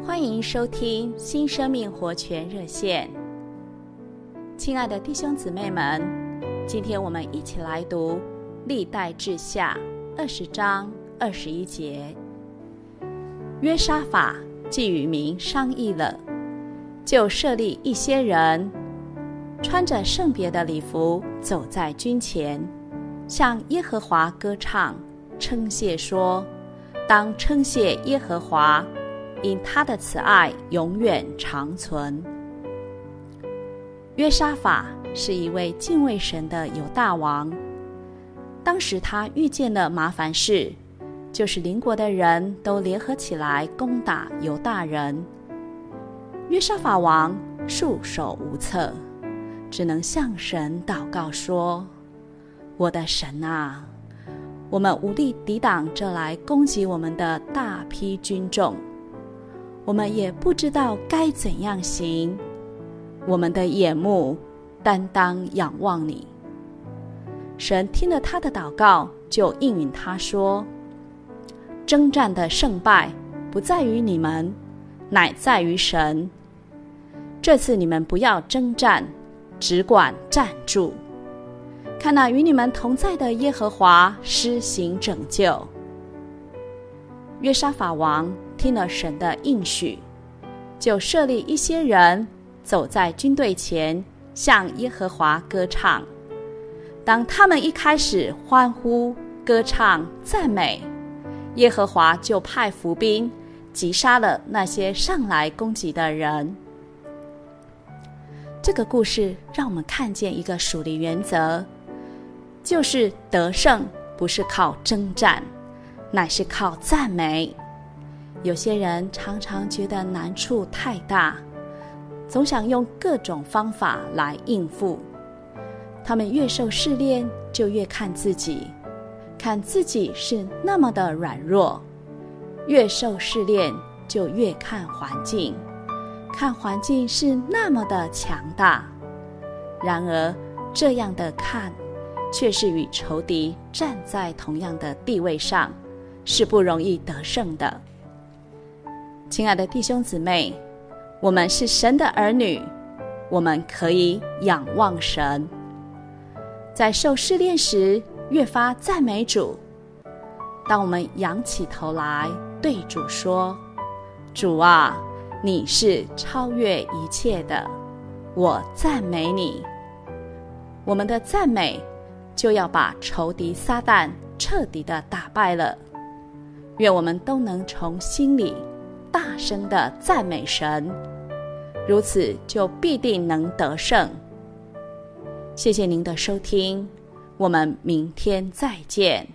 欢迎收听新生命活泉热线。亲爱的弟兄姊妹们，今天我们一起来读历代志下二十章二十一节。约沙法既与民商议了，就设立一些人，穿着圣别的礼服，走在军前，向耶和华歌唱，称谢说：“当称谢耶和华。”因他的慈爱永远长存。约沙法是一位敬畏神的犹大王。当时他遇见了麻烦事，就是邻国的人都联合起来攻打犹大人。约沙法王束手无策，只能向神祷告说：“我的神啊，我们无力抵挡这来攻击我们的大批军众。”我们也不知道该怎样行，我们的眼目担当仰望你。神听了他的祷告，就应允他说：“征战的胜败不在于你们，乃在于神。这次你们不要征战，只管站住，看那与你们同在的耶和华施行拯救。”约沙法王听了神的应许，就设立一些人走在军队前，向耶和华歌唱。当他们一开始欢呼、歌唱、赞美，耶和华就派伏兵击杀了那些上来攻击的人。这个故事让我们看见一个属灵原则，就是得胜不是靠征战。乃是靠赞美。有些人常常觉得难处太大，总想用各种方法来应付。他们越受试炼，就越看自己，看自己是那么的软弱；越受试炼，就越看环境，看环境是那么的强大。然而，这样的看，却是与仇敌站在同样的地位上。是不容易得胜的，亲爱的弟兄姊妹，我们是神的儿女，我们可以仰望神，在受试炼时越发赞美主。当我们仰起头来对主说：“主啊，你是超越一切的，我赞美你。”我们的赞美就要把仇敌撒旦彻底的打败了。愿我们都能从心里大声的赞美神，如此就必定能得胜。谢谢您的收听，我们明天再见。